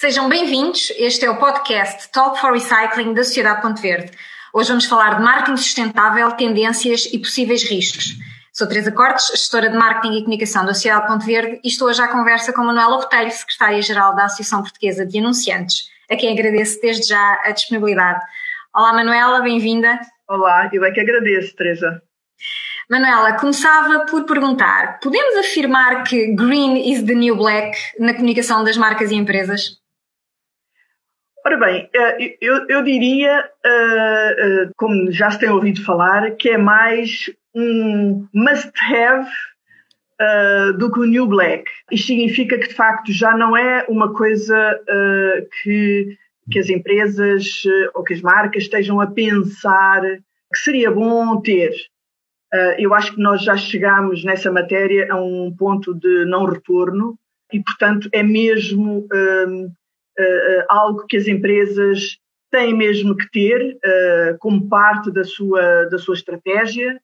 Sejam bem-vindos. Este é o podcast Talk for Recycling da Sociedade Ponte Verde. Hoje vamos falar de marketing sustentável, tendências e possíveis riscos. Sou Teresa Cortes, gestora de marketing e comunicação da Sociedade Ponte Verde e estou hoje à conversa com Manuela Botelho, secretária-geral da Associação Portuguesa de Anunciantes, a quem agradeço desde já a disponibilidade. Olá Manuela, bem-vinda. Olá, eu é que agradeço, Teresa. Manuela, começava por perguntar: podemos afirmar que green is the new black na comunicação das marcas e empresas? Ora bem, eh, eu, eu diria, eh, eh, como já se tem ouvido falar, que é mais um must-have do que o New Black. Isto significa que, de facto, já não é uma coisa que, que as empresas ou que as marcas estejam a pensar que seria bom ter. eu acho que nós já chegamos nessa matéria a um ponto de não retorno e, portanto, é mesmo algo que as empresas têm mesmo que ter uh, como parte da sua, da sua estratégia,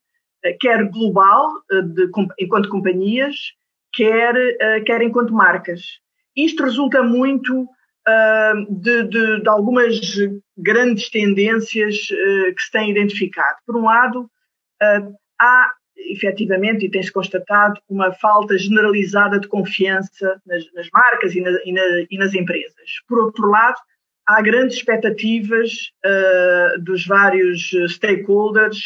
quer global, de, enquanto companhias, quer, quer enquanto marcas. Isto resulta muito de, de, de, algumas grandes tendências que se têm identificado. Por um lado, há efetivamente, e tem-se constatado, uma falta generalizada de confiança nas, nas marcas e, na, e, na, e, nas empresas. Por outro lado, há grandes expectativas uh, dos vários stakeholders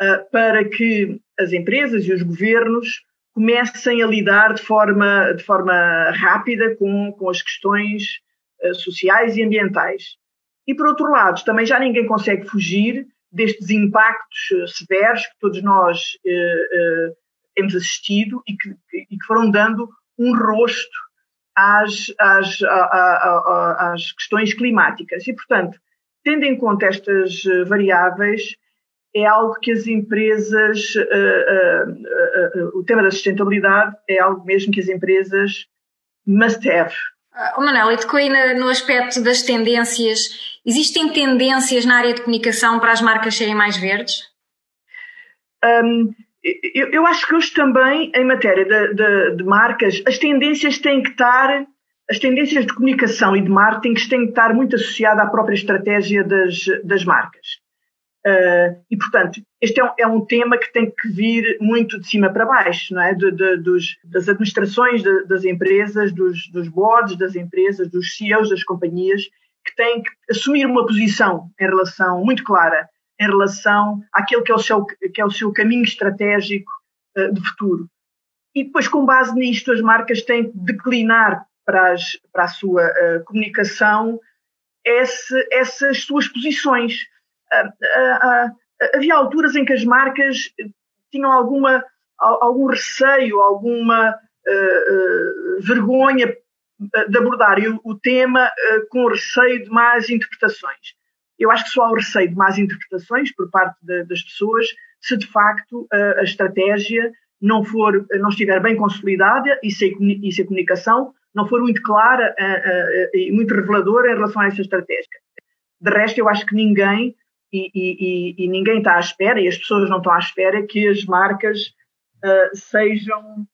uh, para que as empresas e os governos comecem a lidar de forma, de forma rápida com, com as questões uh, sociais e ambientais. E, por outro lado, também já ninguém consegue fugir destes impactos eh, severos que todos nós eh, eh, temos assistido e que, e que, foram dando um rosto às, às, às questões climáticas. E, portanto, tendo em conta estas variáveis, é algo que as empresas, o tema da sustentabilidade é algo mesmo que as empresas must have. Oh, Manel, e tocou aí no aspecto das tendências Existem tendências na área de comunicação para as marcas serem mais verdes? Um, eu, eu, acho que hoje também, em matéria de, de, de, marcas, as tendências têm que estar, as tendências de comunicação e de marketing têm que estar muito associadas à própria estratégia das, das marcas. Uh, e, portanto, este é um, é um, tema que tem que vir muito de cima para baixo, não é? De, de, dos, das administrações das empresas, dos, dos boards das empresas, dos CEOs das companhias, que têm que assumir uma posição em relação muito clara em relação àquele que é o seu, que é o seu caminho estratégico uh, de futuro. E depois, com base nisto, as marcas têm que declinar para, as, para a sua uh, comunicação esse, essas suas posições. Uh, havia alturas em que as marcas tinham alguma, algum receio, alguma vergonha de abordarem o, tema uh, com receio de más interpretações. Eu acho que só há o receio de más interpretações por parte de, das pessoas se de facto uh, a estratégia não for, não estiver bem consolidada e se, e se a comunicação não for muito clara uh, e muito reveladora em relação a essa estratégia. De resto, eu acho que ninguém e, e, e, ninguém está à espera, e as pessoas não estão à espera que as marcas sejam,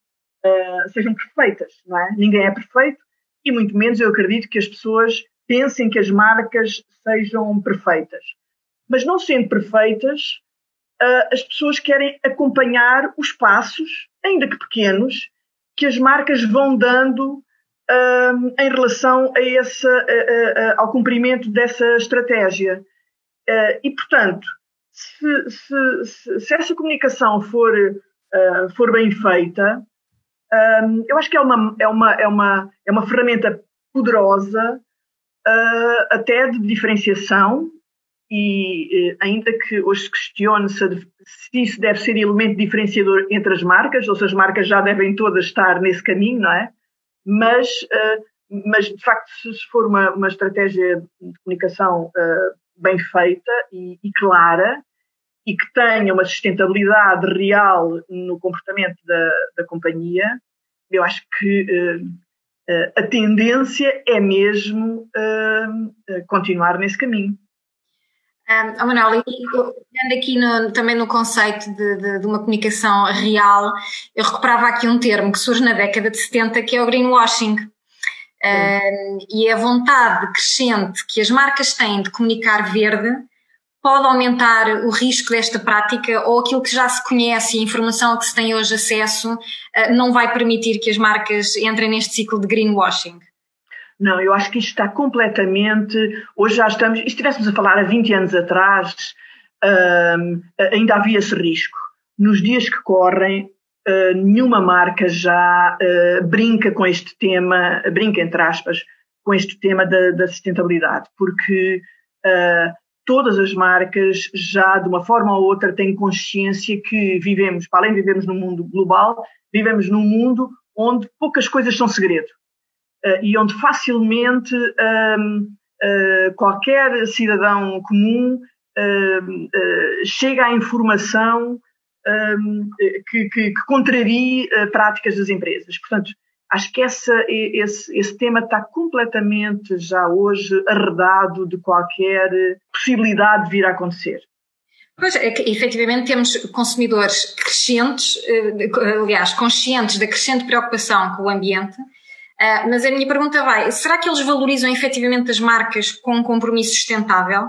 sejam perfeitas, não é? Ninguém é perfeito, e muito menos eu acredito que as pessoas pensem que as marcas sejam perfeitas. Mas não sendo perfeitas, uh, as pessoas querem acompanhar os passos, ainda que pequenos, que as marcas vão dando uh, em relação a essa, uh, ao cumprimento dessa estratégia. e, portanto, se, se, se, se, essa comunicação for, for bem feita, um, eu acho que é uma, é uma, é uma, é uma ferramenta poderosa, uh, até de diferenciação, e uh, ainda que hoje se questione se, se, isso deve ser elemento diferenciador entre as marcas, ou se as marcas já devem todas estar nesse caminho, não é? Mas, uh, mas de facto, se for uma, uma estratégia de comunicação bem feita e, e clara, e que tenha uma sustentabilidade real no comportamento da, da companhia, eu acho que uh, a tendência é mesmo uh, continuar nesse caminho. Um, oh Manuel, olhando aqui no, também no conceito de, de, de, uma comunicação real, eu recuperava aqui um termo que surge na década de 70 que é o greenwashing. Uh, e a vontade crescente que as marcas têm de comunicar verde pode aumentar o risco desta prática ou aquilo que já se conhece e a informação a que se tem hoje acesso uh, não vai permitir que as marcas entrem neste ciclo de greenwashing? Não, eu acho que isto está completamente. Hoje já estamos. Se estivéssemos a falar há 20 anos atrás, uh, ainda havia esse risco. Nos dias que correm, uh, nenhuma marca já uh, brinca com este tema, brinca entre aspas, com este tema da, da sustentabilidade, porque uh, todas as marcas já de uma forma ou outra têm consciência que vivemos, para além de vivermos num mundo global, vivemos num mundo onde poucas coisas são segredo e onde facilmente um, qualquer cidadão comum chega à informação um, que, que, que, contrarie uh, práticas das empresas. Portanto, acho que essa, esse, esse tema está completamente já hoje arredado de qualquer possibilidade de vir a acontecer. Pois é, efetivamente temos consumidores crescentes, eh, aliás, conscientes da crescente preocupação com o ambiente, eh, mas a minha pergunta vai, será que eles valorizam efetivamente as marcas com um compromisso sustentável?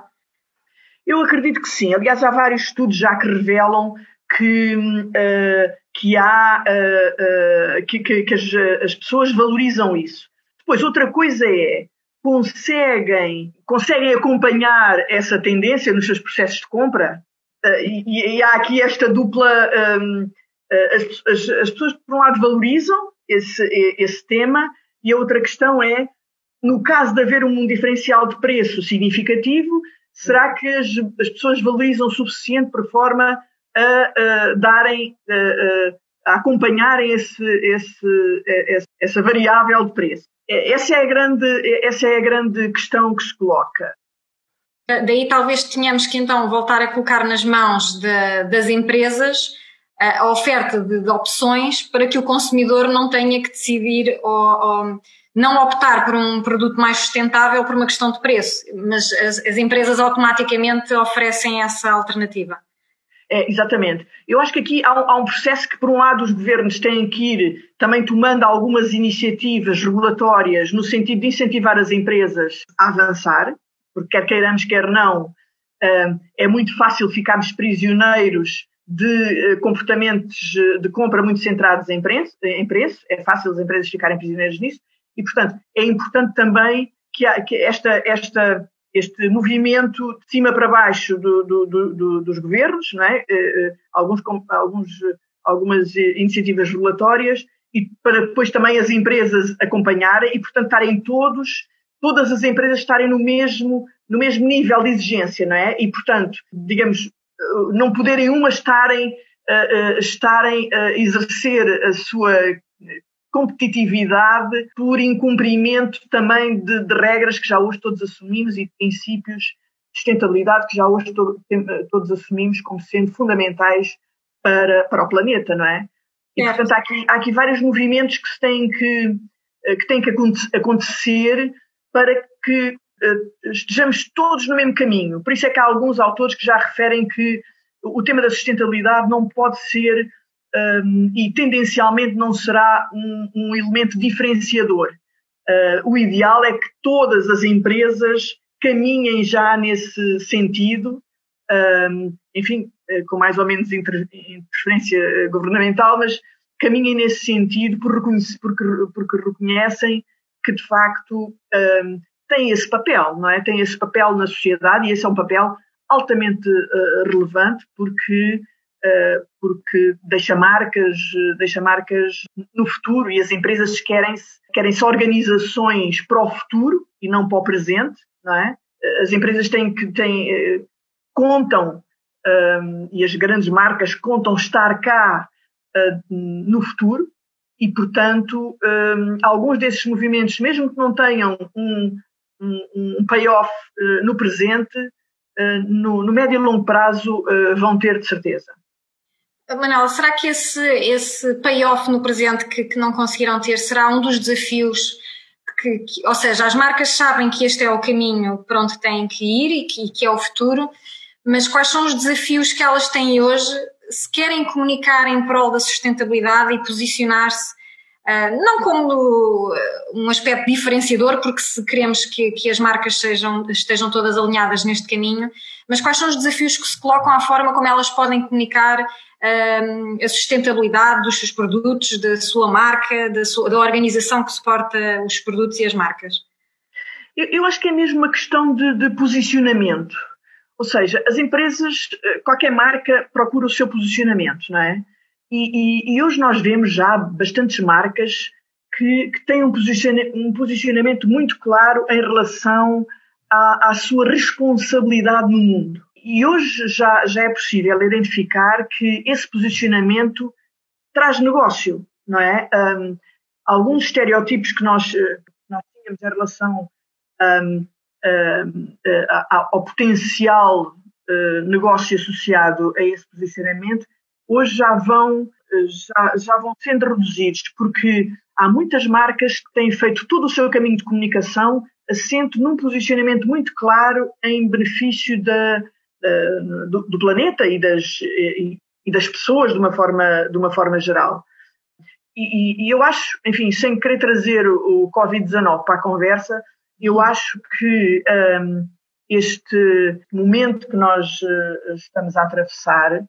Eu acredito que sim. Aliás, há vários estudos já que revelam que, uh, que há uh, uh, que, que, que as, as, pessoas valorizam isso. Depois, outra coisa é conseguem, conseguem acompanhar essa tendência nos seus processos de compra? E, e, há aqui esta dupla. Um, as, as, as, pessoas, por um lado, valorizam esse, esse tema, e a outra questão é, no caso de haver um diferencial de preço significativo, será que as, as pessoas valorizam o suficiente por forma a, a darem, a, a acompanharem esse, esse, essa variável de preço. É, essa é, a grande, essa é a grande questão que se coloca. Daí talvez tenhamos que então voltar a colocar nas mãos de, das empresas a oferta de, de, opções para que o consumidor não tenha que decidir ou, ou, não optar por um produto mais sustentável por uma questão de preço, mas as, as empresas automaticamente oferecem essa alternativa. É, exatamente. Eu acho que aqui há, há, um processo que, por um lado, os governos têm que ir também tomando algumas iniciativas regulatórias no sentido de incentivar as empresas a avançar, porque quer queiramos, quer não, hum, é muito fácil ficarmos prisioneiros de eh, comportamentos de compra muito centrados em preço, em preço, é fácil as empresas ficarem prisioneiras nisso, e, portanto, é importante também que, esta, esta este movimento de cima para baixo do, do, do, dos governos, é? Eh, eh, alguns, alguns, algumas iniciativas regulatórias e para depois também as empresas acompanharem e, portanto, estarem todos, todas as empresas estarem no mesmo, no mesmo nível de exigência, não é? E, portanto, digamos, eh, não poderem umas estarem, estarem a exercer a sua competitividade por incumprimento também de, de, regras que já hoje todos assumimos e de princípios de sustentabilidade que já hoje to, todos assumimos como sendo fundamentais para, para o planeta, não é? E, portanto, há aqui, há aqui vários movimentos que têm que, eh, que, têm que acontecer para que uh, estejamos todos no mesmo caminho. Por isso é que há alguns autores que já referem que o tema da sustentabilidade não pode ser um, e tendencialmente não será um, um elemento diferenciador. Uh, o ideal é que todas as empresas caminhem já nesse sentido, um, enfim, uh, com mais ou menos interferência governamental, mas caminhem nesse sentido porque, porque reconhecem que de facto um, têm esse papel, não é? Têm esse papel na sociedade e esse é um papel altamente uh, relevante porque eh, porque deixa marcas, deixa marcas no futuro e as empresas querem querem -se organizações para o futuro e não para o presente, não é? As empresas têm que têm, eh, contam um, e as grandes marcas contam estar cá uh, no futuro e, portanto, um, alguns desses movimentos, mesmo que não tenham um, um, payoff uh, no presente, no, médio e longo prazo vão ter de certeza. Manuela, será que esse, esse payoff no presente que, que não conseguiram ter será um dos desafios que, que, ou seja, as marcas sabem que este é o caminho para onde têm que ir e que, que, é o futuro, mas quais são os desafios que elas têm hoje se querem comunicar em prol da sustentabilidade e posicionar-se Uh, não como um aspecto diferenciador, porque se queremos que, que as marcas sejam, estejam todas alinhadas neste caminho, mas quais são os desafios que se colocam à forma como elas podem comunicar uh, a sustentabilidade dos seus produtos, da sua marca, da, sua, da organização que suporta os produtos e as marcas? Eu, eu acho que é mesmo uma questão de, de posicionamento. Ou seja, as empresas, eh, qualquer marca procura o seu posicionamento, não é? E, e, e hoje nós vemos já bastantes marcas que, que têm um, um, posicionamento muito claro em relação à, à, sua responsabilidade no mundo. E hoje já, já é possível identificar que esse posicionamento traz negócio, não é? Um, alguns estereótipos que nós, eh, nós tínhamos em relação um, um, ao potencial uh, negócio associado a esse posicionamento hoje já vão, já, já vão sendo reduzidos, porque há muitas marcas que têm feito todo o seu caminho de comunicação assento num posicionamento muito claro em benefício da, da, do, do, planeta e das, e, e, das pessoas de uma forma, de uma forma geral. E, e eu acho, enfim, sem querer trazer o Covid-19 para a conversa, eu acho que um, este momento que nós uh, estamos a atravessar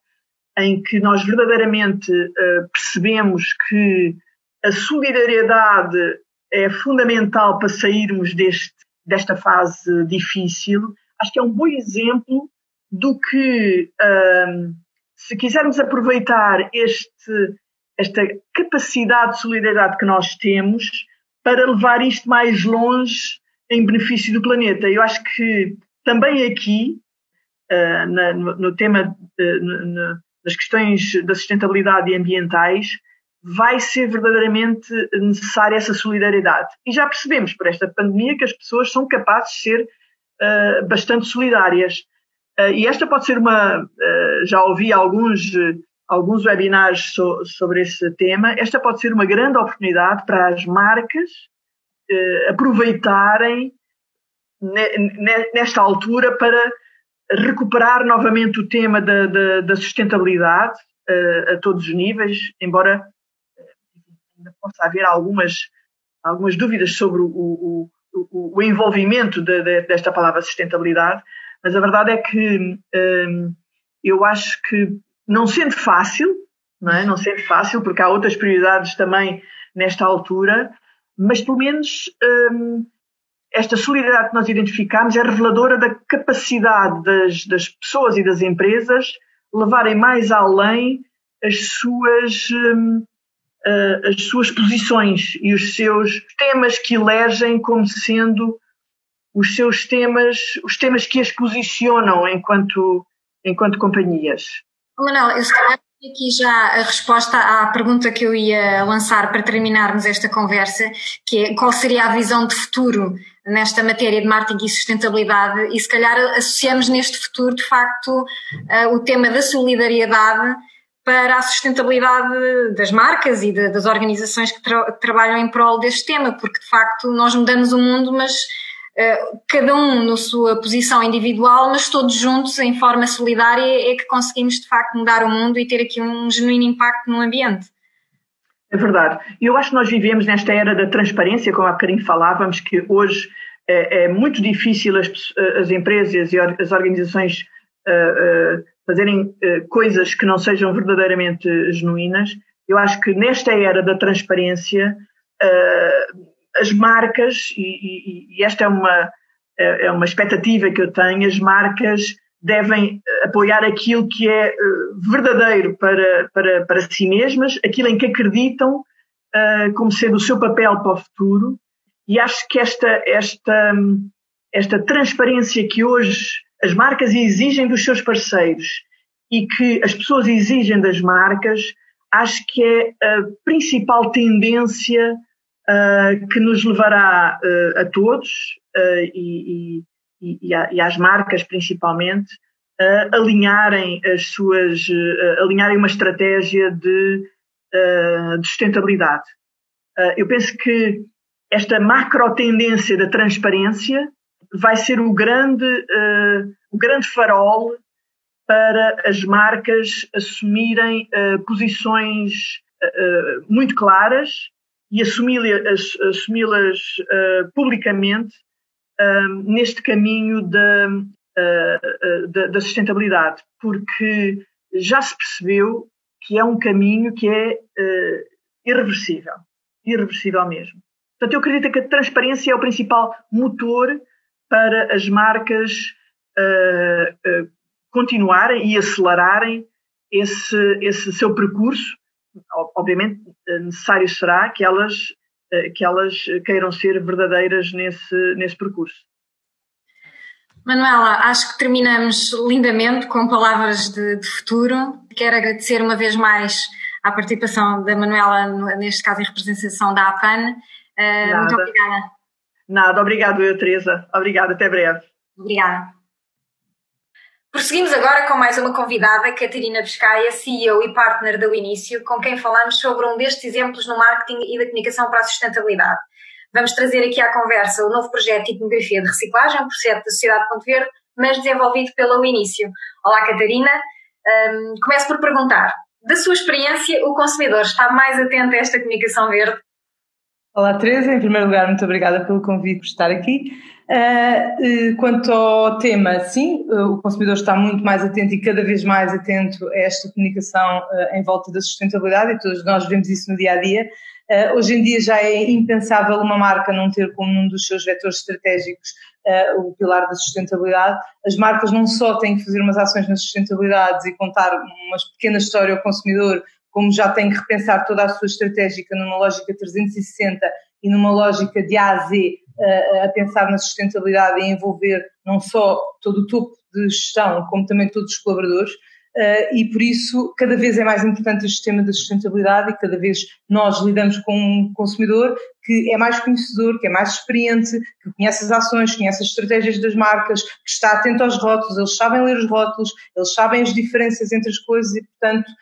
em que nós verdadeiramente uh, percebemos que a solidariedade é fundamental para sairmos deste, desta fase difícil, acho que é um bom exemplo do que, uh, se quisermos aproveitar este, esta capacidade de solidariedade que nós temos para levar isto mais longe em benefício do planeta. Eu acho que também aqui, uh, na, no, no, tema, das questões da sustentabilidade e ambientais, vai ser verdadeiramente necessária essa solidariedade. E já percebemos por esta pandemia que as pessoas são capazes de ser uh, bastante solidárias. Uh, e esta pode ser uma. Uh, já ouvi alguns, alguns webinars so, sobre esse tema. Esta pode ser uma grande oportunidade para as marcas aproveitarem ne, nesta altura para recuperar novamente o tema da, da, da sustentabilidade uh, a todos os níveis, embora ainda possa haver algumas, algumas dúvidas sobre o, o, o, o envolvimento de, de, desta palavra sustentabilidade, mas a verdade é que um, eh, eu acho que, não sendo fácil, não, é? não sendo fácil, porque há outras prioridades também nesta altura, mas pelo menos um, esta solidariedade que nós identificamos é reveladora da capacidade das, das pessoas e das empresas levarem mais além as suas, uh, as suas posições e os seus temas que elegem como sendo os seus temas, os temas que as posicionam enquanto, enquanto companhias. Manuel, eu se calhar aqui já a resposta à pergunta que eu ia lançar para terminarmos esta conversa, que é qual seria a visão de futuro nesta matéria de marketing e sustentabilidade e se calhar associamos neste futuro de facto eh, o tema da solidariedade para a sustentabilidade das marcas e de, das organizações que, tra que, trabalham em prol deste tema, porque de facto nós mudamos o mundo, mas cada um na sua posição individual, mas todos juntos em forma solidária é que conseguimos de facto mudar o mundo e ter aqui um genuíno impacto no ambiente. É verdade. E eu acho que nós vivemos nesta era da transparência, como há bocadinho falávamos, que hoje é, é muito difícil as, as, empresas e as organizações uh, uh, fazerem uh, coisas que não sejam verdadeiramente genuínas. Eu acho que nesta era da transparência, as marcas, e, e, e, esta é uma, é, é uma expectativa que eu tenho, as marcas devem eh, apoiar aquilo que é eh, verdadeiro para, para, para si mesmas, aquilo em que acreditam uh, como sendo o seu papel para o futuro. E acho que esta, esta, esta transparência que hoje as marcas exigem dos seus parceiros e que as pessoas exigem das marcas, acho que é a principal tendência uh, que nos levará uh, a todos e, e e, e, e às marcas principalmente uh, alinharem as suas, uh, alinharem uma estratégia de, uh, de sustentabilidade. eu penso que esta macro tendência da transparência vai ser o grande, o grande farol para as marcas assumirem posições muito claras e assumi-las assumi uh, publicamente uh, neste caminho da, uh, da, da, sustentabilidade, porque já se percebeu que é um caminho que é irreversível, irreversível mesmo. Portanto, eu acredito que a transparência é o principal motor para as marcas continuarem e acelerarem esse, esse seu percurso obviamente eh, necessário será que elas, eh, que elas queiram ser verdadeiras nesse, nesse percurso. Manuela, acho que terminamos lindamente com palavras de, de, futuro. Quero agradecer uma vez mais a participação da Manuela, neste caso em representação da APAN. Uh, muito obrigada. Nada, obrigado eu, Teresa. Obrigada, até breve. Obrigada. Prosseguimos agora com mais uma convidada, Catarina Pescaia, CEO e partner do Início, com quem falamos sobre um destes exemplos no marketing e da comunicação para a sustentabilidade. Vamos trazer aqui à conversa o novo projeto de etnografia de reciclagem, um projeto da Sociedade Ponto Verde, mas desenvolvido pela Início. Olá, Catarina. Um, começo por perguntar, da sua experiência, o consumidor está mais atento a esta comunicação verde? Olá, Teresa. Em primeiro lugar, muito obrigada pelo convite por estar aqui. Uh, quanto ao tema, sim, uh, o consumidor está muito mais atento e cada vez mais atento a esta comunicação uh, em volta da sustentabilidade e todos nós vemos isso no dia a dia. hoje em dia já é impensável uma marca não ter como um dos seus vetores estratégicos o pilar da sustentabilidade. As marcas não só têm que fazer umas ações na sustentabilidade e contar uma pequena história ao consumidor, como já têm que repensar toda a sua estratégica numa lógica 360 e numa lógica de A a Z a pensar na sustentabilidade e envolver não só todo o topo de gestão, como também todos os colaboradores. Uh, e por isso cada vez é mais importante o sistema da sustentabilidade e cada vez nós lidamos com um consumidor que é mais conhecedor, que é mais experiente, que conhece as ações, conhece as estratégias das marcas, que está atento aos rótulos, eles sabem ler os rótulos, eles sabem as diferenças entre as coisas e, portanto,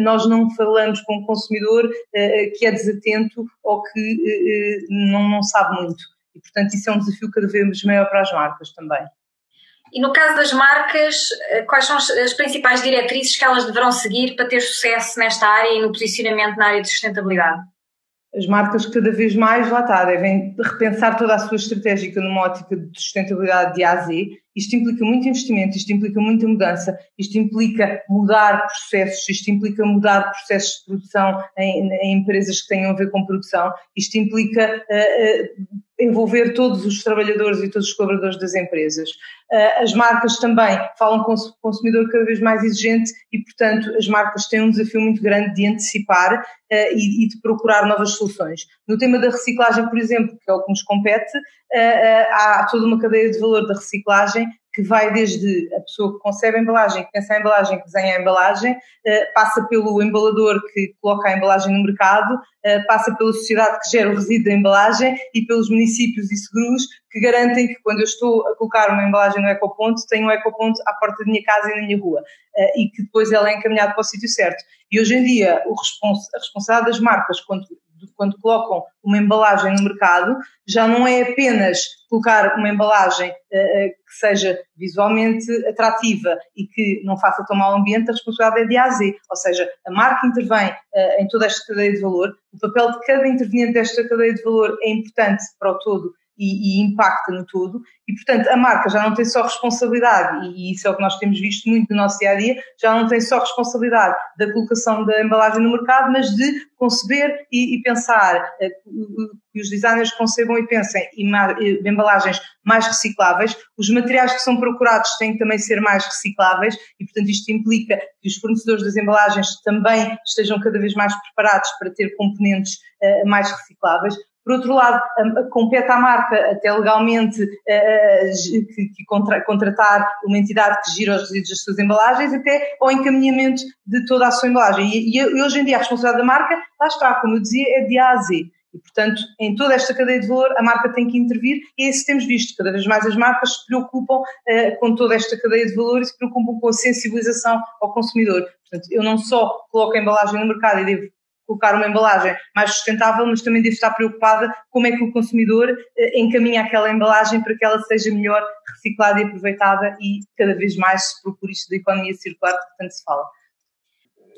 nós não falamos com um consumidor uh, que é desatento ou que não, não sabe muito. E, portanto, isso é um desafio cada vez maior para as marcas também. E no caso das marcas, eh, quais são as principais diretrizes que elas deverão seguir para ter sucesso nesta área e no posicionamento na área de sustentabilidade? As marcas cada vez mais, lá está, devem repensar toda a sua estratégia numa ótica de sustentabilidade de A a Z. Isto implica muito investimento, isto implica muita mudança, isto implica mudar processos, isto implica mudar processos de produção em, em empresas que tenham a ver com produção, isto implica uh, uh, envolver todos os trabalhadores e todos os colaboradores das empresas. Uh, as marcas também falam com o consumidor cada vez mais exigente e, portanto, as marcas têm um desafio muito grande de antecipar e, de procurar novas soluções. No tema da reciclagem, por exemplo, que é o que nos compete, há toda uma cadeia de valor da reciclagem que vai desde a pessoa que concebe a embalagem, que pensa a embalagem, que desenha a embalagem, eh, passa pelo embalador que coloca a embalagem no mercado, eh, passa pela sociedade que gera o resíduo da embalagem e pelos municípios e seguros que garantem que quando eu estou a colocar uma embalagem no ecoponto, tenho um ecoponto à porta da minha casa e na minha rua eh, e que depois ela é encaminhada para o sítio certo. E hoje em dia o respons a responsabilidade das marcas quando quando colocam uma embalagem no mercado, já não é apenas colocar uma embalagem uh, que seja visualmente atrativa e que não faça tão mal ao ambiente, a responsabilidade é de A a Z. Ou seja, a marca intervém uh, em toda esta cadeia de valor, o papel de cada interveniente desta cadeia de valor é importante para o todo e, e, impacta no todo. E, portanto, a marca já não tem só responsabilidade, e isso é o que nós temos visto muito no nosso dia a dia, já não tem só responsabilidade da colocação da embalagem no mercado, mas de conceber e, e pensar, eh, que os designers concebam e pensem em embalagens mais recicláveis. Os materiais que são procurados têm que também ser mais recicláveis e, portanto, isto implica que os fornecedores das embalagens também estejam cada vez mais preparados para ter componentes uh, mais recicláveis. Por outro lado, compete à marca, até legalmente, que, contra, contratar uma entidade que gira os resíduos das suas embalagens, até ao encaminhamento de toda a sua embalagem. E, e hoje em dia a responsabilidade da marca, lá está, como eu dizia, é de A a Z. E, portanto, em toda esta cadeia de valor, a marca tem que intervir e é isso que temos visto. Cada vez mais as marcas se preocupam uh, com toda esta cadeia de valor e se preocupam com a sensibilização ao consumidor. Portanto, eu não só coloco a embalagem no mercado e devo colocar uma embalagem mais sustentável, mas também devo estar preocupada como é que o consumidor eh, encaminha aquela embalagem para que ela seja melhor reciclada e aproveitada e cada vez mais se procure isto da economia circular que tanto se fala.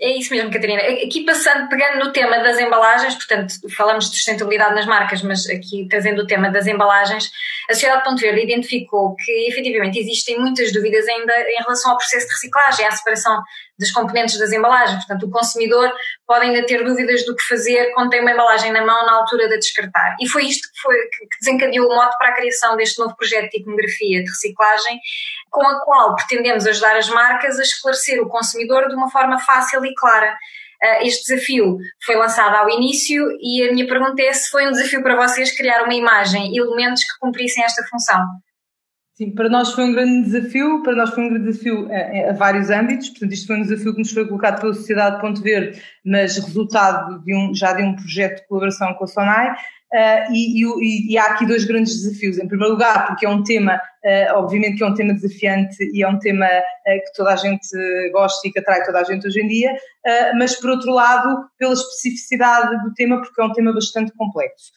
É isso mesmo, Catarina. Aqui passando, pegando no tema das embalagens, portanto, falamos de sustentabilidade nas marcas, mas aqui trazendo o tema das embalagens, a Sociedade Ponto Verde identificou que efetivamente existem muitas dúvidas ainda em relação ao processo de reciclagem, à separação dos componentes das embalagens. Portanto, o consumidor pode ainda ter dúvidas do que fazer quando tem uma embalagem na mão na altura de descartar. E foi isto que, foi, que desencadeou o mote para a criação deste novo projeto de iconografia de reciclagem, com a qual pretendemos ajudar as marcas a esclarecer o consumidor de uma forma fácil e clara. Uh, este desafio foi lançado ao início e a minha pergunta é se foi um desafio para vocês criar uma imagem e elementos que cumprissem esta função. Sim, para nós foi um grande desafio, para nós foi um grande desafio a, a, vários âmbitos, portanto isto foi um desafio que nos foi colocado pela Sociedade Ponto Verde, mas resultado de um, já de um projeto de colaboração com a SONAI, uh, e, e, e, há aqui dois grandes desafios. Em primeiro lugar, porque é um tema, uh, obviamente que é um tema desafiante e é um tema uh, que toda a gente gosta e que atrai toda a gente hoje em dia, mas por outro lado, pela especificidade do tema, porque é um tema bastante complexo.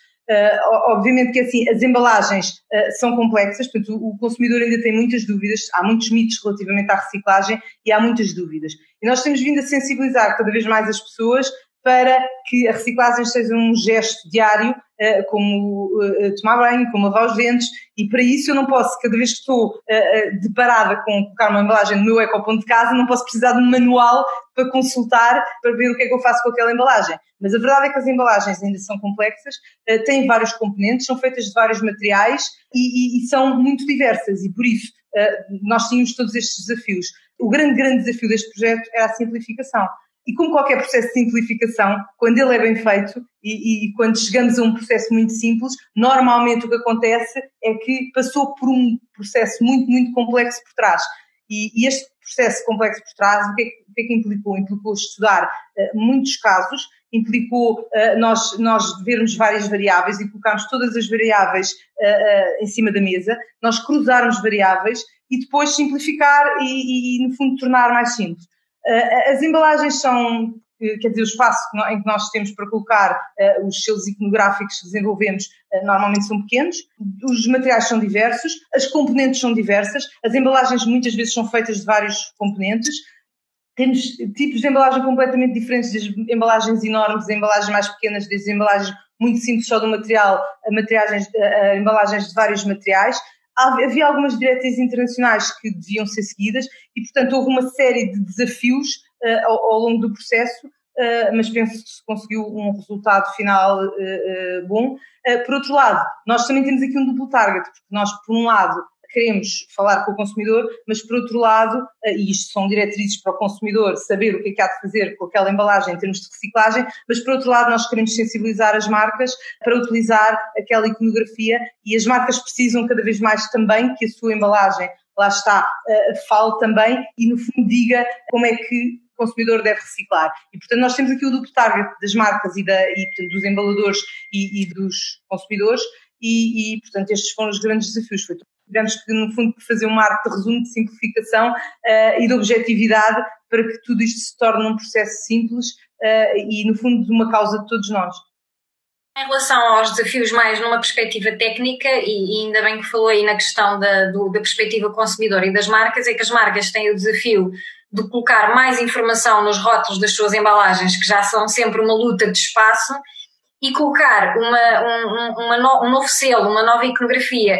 Obviamente que assim, as embalagens são complexas, portanto o, consumidor ainda tem muitas dúvidas, há muitos mitos relativamente à reciclagem e há muitas dúvidas. E nós temos vindo a sensibilizar cada vez mais as pessoas para que a reciclagem seja um gesto diário, eh, como eh, tomar banho, como lavar os dentes, e para isso eu não posso, cada vez que estou eh, deparada com colocar uma embalagem no meu ecoponto de casa, não posso precisar de um manual para consultar, para ver o que é que eu faço com aquela embalagem. Mas a verdade é que as embalagens ainda são complexas, têm vários componentes, são feitas de vários materiais e, e, e são muito diversas, e por isso nós tínhamos todos estes desafios. O grande, grande desafio deste projeto era a simplificação. E como qualquer processo de simplificação, quando ele é bem feito e, e, quando chegamos a um processo muito simples, normalmente o que acontece é que passou por um processo muito, muito complexo por trás. E, e este processo complexo por trás, o que é que, o que, é que implicou? Implicou estudar uh, muitos casos, implicou uh, nós, nós vermos várias variáveis e colocarmos todas as variáveis uh, em cima da mesa, nós cruzarmos variáveis e depois simplificar e, e, no fundo, tornar mais simples. Eh, as embalagens são, quer dizer, o espaço em que nós temos para colocar uh, os selos iconográficos que desenvolvemos uh, normalmente são pequenos, os materiais são diversos, as componentes são diversas, as embalagens muitas vezes são feitas de vários componentes, temos tipos de embalagem completamente diferentes, desde embalagens enormes, embalagens mais pequenas, desde embalagens muito simples só do material, a, materiais, a embalagens de vários materiais havia algumas diretrizes internacionais que deviam ser seguidas e, portanto, houve uma série de desafios uh, ao, ao, longo do processo, uh, mas penso que se conseguiu um resultado final uh, bom. por outro lado, nós também temos aqui um duplo target, porque nós, por um lado, queremos falar com o consumidor, mas por outro lado, eh, e isto são diretrizes para o consumidor saber o que é que há de fazer com aquela embalagem em termos de reciclagem, mas por outro lado nós queremos sensibilizar as marcas para utilizar aquela iconografia e as marcas precisam cada vez mais também que a sua embalagem lá está, uh, fale também e no fundo diga como é que o consumidor deve reciclar. E portanto nós temos aqui o duplo target das marcas e, da, e portanto, dos embaladores e, e dos consumidores e, e, portanto estes foram os grandes desafios. Foi tivemos que, no fundo, fazer uma arte de resumo, de simplificação uh, e de objetividade para que tudo isto se torne um processo simples uh, e, no fundo, de uma causa de todos nós. Em relação aos desafios mais numa perspectiva técnica, e, ainda bem que falou aí na questão da, do, da perspectiva consumidora e das marcas, é que as marcas têm o desafio de colocar mais informação nos rótulos das suas embalagens, que já são sempre uma luta de espaço, e colocar uma, um, uma no, um novo selo, uma nova iconografia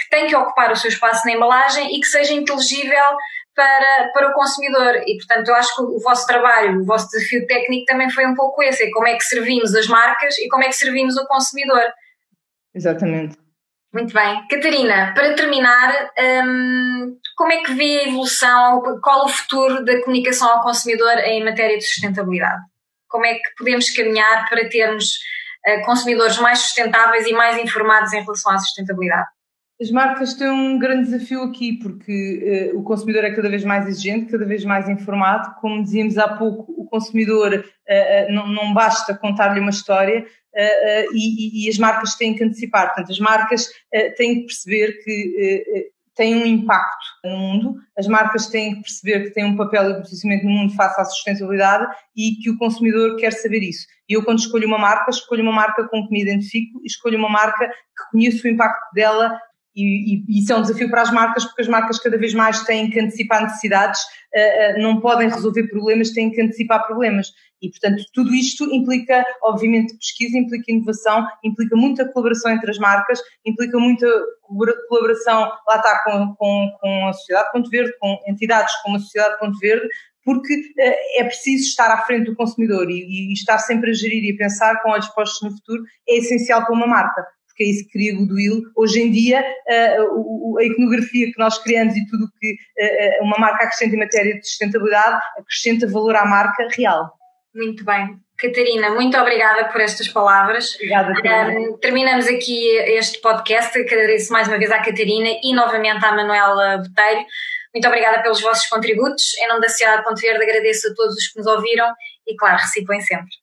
que tem que ocupar o seu espaço na embalagem e que seja inteligível para, para o consumidor. E, portanto, eu acho que o vosso trabalho, o vosso desafio técnico também foi um pouco esse: é como é que servimos as marcas e como é que servimos o consumidor. Exatamente. Muito bem. Catarina, para terminar, hum, como é que vê a evolução, qual o futuro da comunicação ao consumidor em matéria de sustentabilidade? Como é que podemos caminhar para termos uh, consumidores mais sustentáveis e mais informados em relação à sustentabilidade? As marcas têm um grande desafio aqui, porque uh, o consumidor é cada vez mais exigente, cada vez mais informado. Como dizíamos há pouco, o consumidor uh, uh, não, não, basta contar-lhe uma história e, e, as marcas têm que antecipar. Portanto, as marcas têm que perceber que têm um impacto no mundo, as marcas têm que perceber que têm um papel e posicionamento no mundo face à sustentabilidade e que o consumidor quer saber isso. E eu, quando escolho uma marca, escolho uma marca com que me identifico e escolho uma marca que conheço o impacto dela E, e, isso é um desafio para as marcas, porque as marcas cada vez mais têm que antecipar necessidades, uh, uh, não podem resolver problemas, têm que antecipar problemas. E, portanto, tudo isto implica, obviamente, pesquisa, implica inovação, implica muita colaboração entre as marcas, implica muita colaboração, lá está, com, com, com a Sociedade Ponto Verde, com entidades como a Sociedade Ponto Verde, porque uh, é preciso estar à frente do consumidor e, e, estar sempre a gerir e a pensar com olhos postos no futuro é essencial para uma marca porque é isso que cria goodwill. Hoje em dia, uh, a iconografia que nós criamos e tudo que uh, uma marca acrescenta em matéria de sustentabilidade acrescenta valor à marca real. Muito bem. Catarina, muito obrigada por estas palavras. Obrigada, um, Terminamos aqui este podcast. Agradeço mais uma vez à Catarina e novamente à Manuela Botelho. Muito obrigada pelos vossos contributos. Em nome da Sociedade Ponte Verde, agradeço a todos os que nos ouviram e, claro, reciclem sempre.